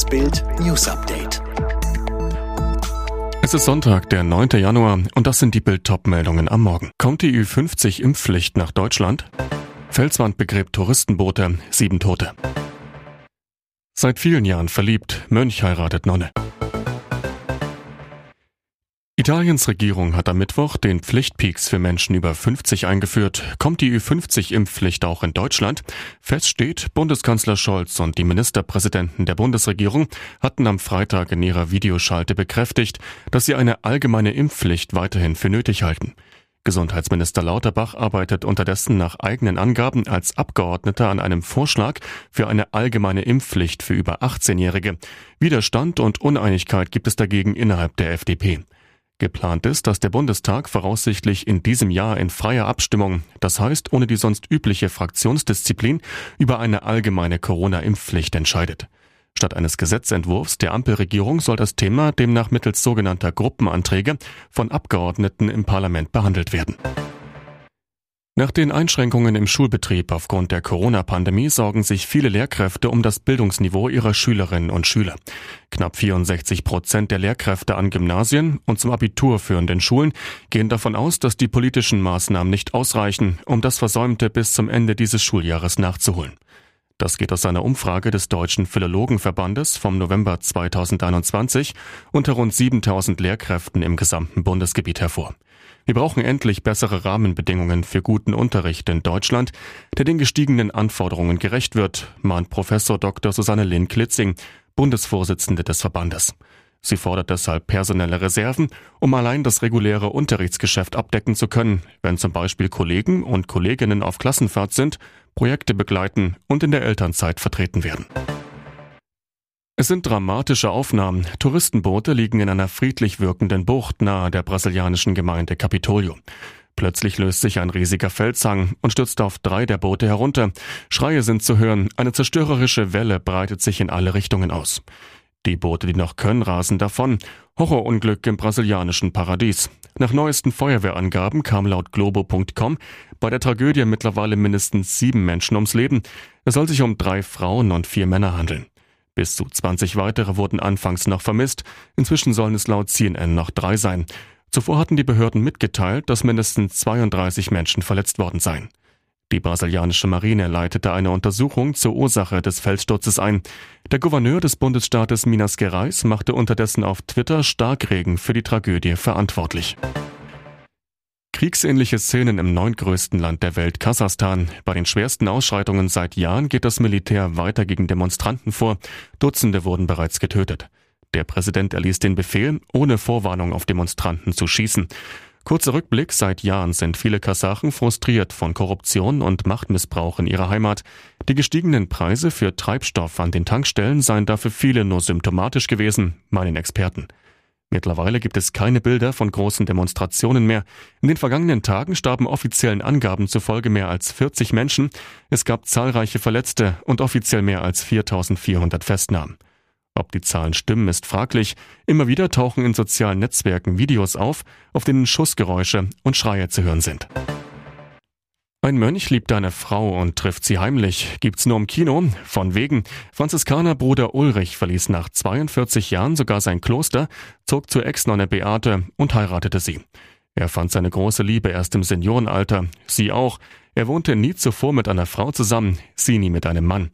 Das Bild News Update. Es ist Sonntag, der 9. Januar und das sind die Bild meldungen am Morgen. Kommt die Ü50 Impfpflicht nach Deutschland? Felswand begräbt Touristenboote, sieben Tote. Seit vielen Jahren verliebt, Mönch heiratet Nonne. Italiens Regierung hat am Mittwoch den Pflichtpeaks für Menschen über 50 eingeführt. Kommt die Ü50-Impfpflicht auch in Deutschland? Fest steht, Bundeskanzler Scholz und die Ministerpräsidenten der Bundesregierung hatten am Freitag in ihrer Videoschalte bekräftigt, dass sie eine allgemeine Impfpflicht weiterhin für nötig halten. Gesundheitsminister Lauterbach arbeitet unterdessen nach eigenen Angaben als Abgeordneter an einem Vorschlag für eine allgemeine Impfpflicht für über 18-Jährige. Widerstand und Uneinigkeit gibt es dagegen innerhalb der FDP. Geplant ist, dass der Bundestag voraussichtlich in diesem Jahr in freier Abstimmung, das heißt ohne die sonst übliche Fraktionsdisziplin, über eine allgemeine Corona-Impfpflicht entscheidet. Statt eines Gesetzentwurfs der Ampelregierung soll das Thema demnach mittels sogenannter Gruppenanträge von Abgeordneten im Parlament behandelt werden. Nach den Einschränkungen im Schulbetrieb aufgrund der Corona-Pandemie sorgen sich viele Lehrkräfte um das Bildungsniveau ihrer Schülerinnen und Schüler. Knapp 64 Prozent der Lehrkräfte an Gymnasien und zum Abitur führenden Schulen gehen davon aus, dass die politischen Maßnahmen nicht ausreichen, um das Versäumte bis zum Ende dieses Schuljahres nachzuholen. Das geht aus einer Umfrage des Deutschen Philologenverbandes vom November 2021 unter rund 7000 Lehrkräften im gesamten Bundesgebiet hervor. Wir brauchen endlich bessere Rahmenbedingungen für guten Unterricht in Deutschland, der den gestiegenen Anforderungen gerecht wird, mahnt Professor Dr. Susanne Lehn-Klitzing, Bundesvorsitzende des Verbandes. Sie fordert deshalb personelle Reserven, um allein das reguläre Unterrichtsgeschäft abdecken zu können, wenn zum Beispiel Kollegen und Kolleginnen auf Klassenfahrt sind, Projekte begleiten und in der Elternzeit vertreten werden. Es sind dramatische Aufnahmen. Touristenboote liegen in einer friedlich wirkenden Bucht nahe der brasilianischen Gemeinde Capitolio. Plötzlich löst sich ein riesiger Felshang und stürzt auf drei der Boote herunter. Schreie sind zu hören, eine zerstörerische Welle breitet sich in alle Richtungen aus. Die Boote, die noch können, rasen davon. Horrorunglück im brasilianischen Paradies. Nach neuesten Feuerwehrangaben kam laut globo.com bei der Tragödie mittlerweile mindestens sieben Menschen ums Leben. Es soll sich um drei Frauen und vier Männer handeln. Bis zu 20 weitere wurden anfangs noch vermisst. Inzwischen sollen es laut CNN noch drei sein. Zuvor hatten die Behörden mitgeteilt, dass mindestens 32 Menschen verletzt worden seien. Die brasilianische Marine leitete eine Untersuchung zur Ursache des Felssturzes ein. Der Gouverneur des Bundesstaates Minas Gerais machte unterdessen auf Twitter Starkregen für die Tragödie verantwortlich. Kriegsähnliche Szenen im neuntgrößten Land der Welt, Kasachstan. Bei den schwersten Ausschreitungen seit Jahren geht das Militär weiter gegen Demonstranten vor. Dutzende wurden bereits getötet. Der Präsident erließ den Befehl, ohne Vorwarnung auf Demonstranten zu schießen. Kurzer Rückblick, seit Jahren sind viele Kasachen frustriert von Korruption und Machtmissbrauch in ihrer Heimat. Die gestiegenen Preise für Treibstoff an den Tankstellen seien dafür viele nur symptomatisch gewesen, meinen Experten. Mittlerweile gibt es keine Bilder von großen Demonstrationen mehr. In den vergangenen Tagen starben offiziellen Angaben zufolge mehr als 40 Menschen. Es gab zahlreiche Verletzte und offiziell mehr als 4400 Festnahmen. Ob die Zahlen stimmen, ist fraglich. Immer wieder tauchen in sozialen Netzwerken Videos auf, auf denen Schussgeräusche und Schreie zu hören sind. Ein Mönch liebt eine Frau und trifft sie heimlich. Gibt's nur im Kino? Von wegen. Franziskanerbruder Ulrich verließ nach 42 Jahren sogar sein Kloster, zog zur Ex-Nonne Beate und heiratete sie. Er fand seine große Liebe erst im Seniorenalter. Sie auch. Er wohnte nie zuvor mit einer Frau zusammen, sie nie mit einem Mann.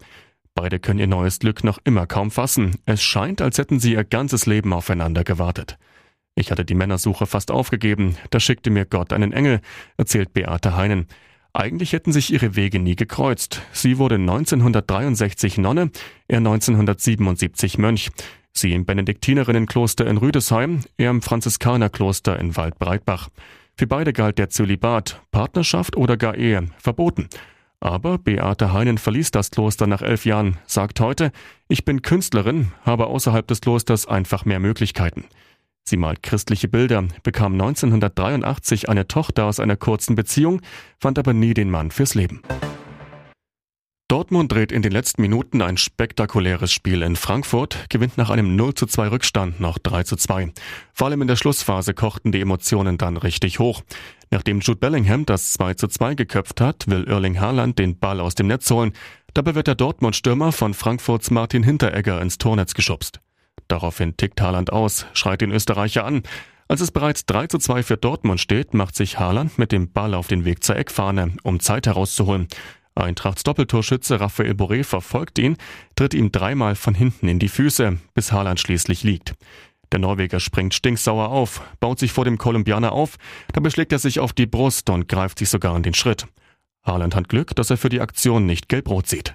Beide können ihr neues Glück noch immer kaum fassen. Es scheint, als hätten sie ihr ganzes Leben aufeinander gewartet. Ich hatte die Männersuche fast aufgegeben, da schickte mir Gott einen Engel, erzählt Beate Heinen. Eigentlich hätten sich ihre Wege nie gekreuzt. Sie wurde 1963 Nonne, er 1977 Mönch. Sie im Benediktinerinnenkloster in Rüdesheim, er im Franziskanerkloster in Waldbreitbach. Für beide galt der Zölibat, Partnerschaft oder gar Ehe, verboten. Aber Beate Heinen verließ das Kloster nach elf Jahren, sagt heute, ich bin Künstlerin, habe außerhalb des Klosters einfach mehr Möglichkeiten. Sie malt christliche Bilder, bekam 1983 eine Tochter aus einer kurzen Beziehung, fand aber nie den Mann fürs Leben. Dortmund dreht in den letzten Minuten ein spektakuläres Spiel in Frankfurt, gewinnt nach einem 0 zu 2 Rückstand noch 3 zu 2. Vor allem in der Schlussphase kochten die Emotionen dann richtig hoch. Nachdem Jude Bellingham das 2 zu 2 geköpft hat, will Erling Haaland den Ball aus dem Netz holen. Dabei wird der Dortmund-Stürmer von Frankfurts Martin Hinteregger ins Tornetz geschubst. Daraufhin tickt Haaland aus, schreit den Österreicher an. Als es bereits 3 zu 2 für Dortmund steht, macht sich Haaland mit dem Ball auf den Weg zur Eckfahne, um Zeit herauszuholen. Eintrachts Doppeltorschütze Raphael Boré verfolgt ihn, tritt ihm dreimal von hinten in die Füße, bis Haaland schließlich liegt. Der Norweger springt stinksauer auf, baut sich vor dem Kolumbianer auf, dabei schlägt er sich auf die Brust und greift sich sogar in den Schritt. Haaland hat Glück, dass er für die Aktion nicht gelb-rot sieht.